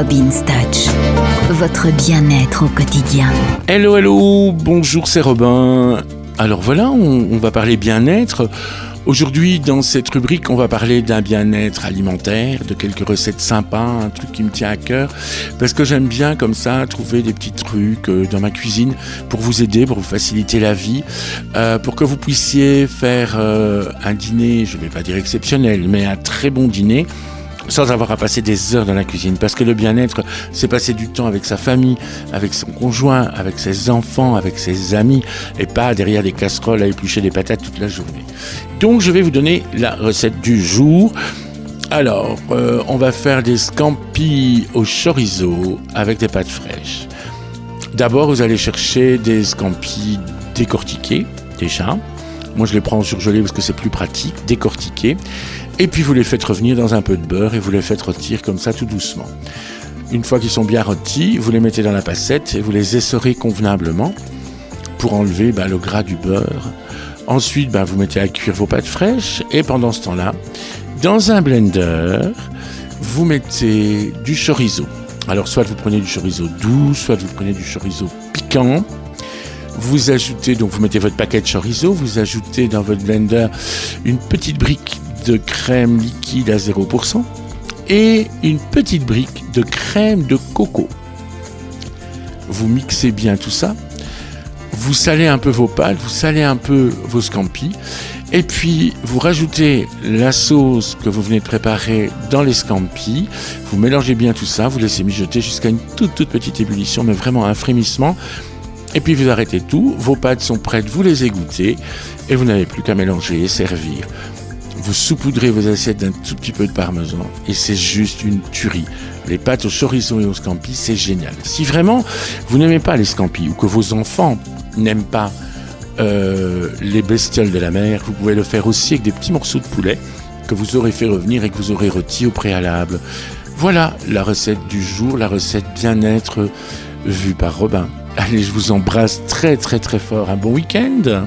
Robin's Touch, votre bien-être au quotidien. Hello, hello, bonjour, c'est Robin. Alors voilà, on, va parler bien-être. Aujourd'hui, dans cette rubrique, on va parler d'un bien-être alimentaire, de quelques recettes sympas, un truc qui me tient à cœur, parce que j'aime bien comme ça trouver des petits trucs euh, dans ma cuisine pour vous aider, pour vous faciliter la vie, euh, pour que vous puissiez faire euh, un dîner, je ne vais pas dire exceptionnel, mais un très bon dîner sans avoir à passer des heures dans la cuisine. Parce que le bien-être, c'est passer du temps avec sa famille, avec son conjoint, avec ses enfants, avec ses amis, et pas derrière des casseroles à éplucher des patates toute la journée. Donc je vais vous donner la recette du jour. Alors, euh, on va faire des scampi au chorizo avec des pâtes fraîches. D'abord, vous allez chercher des scampi décortiqués, déjà. Moi, je les prends en surgelé parce que c'est plus pratique, décortiqués. Et puis vous les faites revenir dans un peu de beurre et vous les faites rôtir comme ça tout doucement. Une fois qu'ils sont bien rôtis, vous les mettez dans la passette et vous les essorez convenablement pour enlever bah, le gras du beurre. Ensuite, bah, vous mettez à cuire vos pâtes fraîches et pendant ce temps-là, dans un blender, vous mettez du chorizo. Alors soit vous prenez du chorizo doux, soit vous prenez du chorizo piquant. Vous ajoutez, donc vous mettez votre paquet de chorizo, vous ajoutez dans votre blender une petite brique de crème liquide à 0% et une petite brique de crème de coco. Vous mixez bien tout ça. Vous salez un peu vos pâtes, vous salez un peu vos scampis. Et puis, vous rajoutez la sauce que vous venez de préparer dans les scampis. Vous mélangez bien tout ça, vous laissez mijoter jusqu'à une toute, toute petite ébullition, mais vraiment un frémissement. Et puis, vous arrêtez tout. Vos pâtes sont prêtes, vous les égouttez. Et vous n'avez plus qu'à mélanger et servir vous saupoudrez vos assiettes d'un tout petit peu de parmesan et c'est juste une tuerie. Les pâtes au chorizo et au scampi, c'est génial. Si vraiment vous n'aimez pas les scampi ou que vos enfants n'aiment pas euh, les bestioles de la mer, vous pouvez le faire aussi avec des petits morceaux de poulet que vous aurez fait revenir et que vous aurez rôti au préalable. Voilà la recette du jour, la recette bien-être vue par Robin. Allez, je vous embrasse très très très fort. Un bon week-end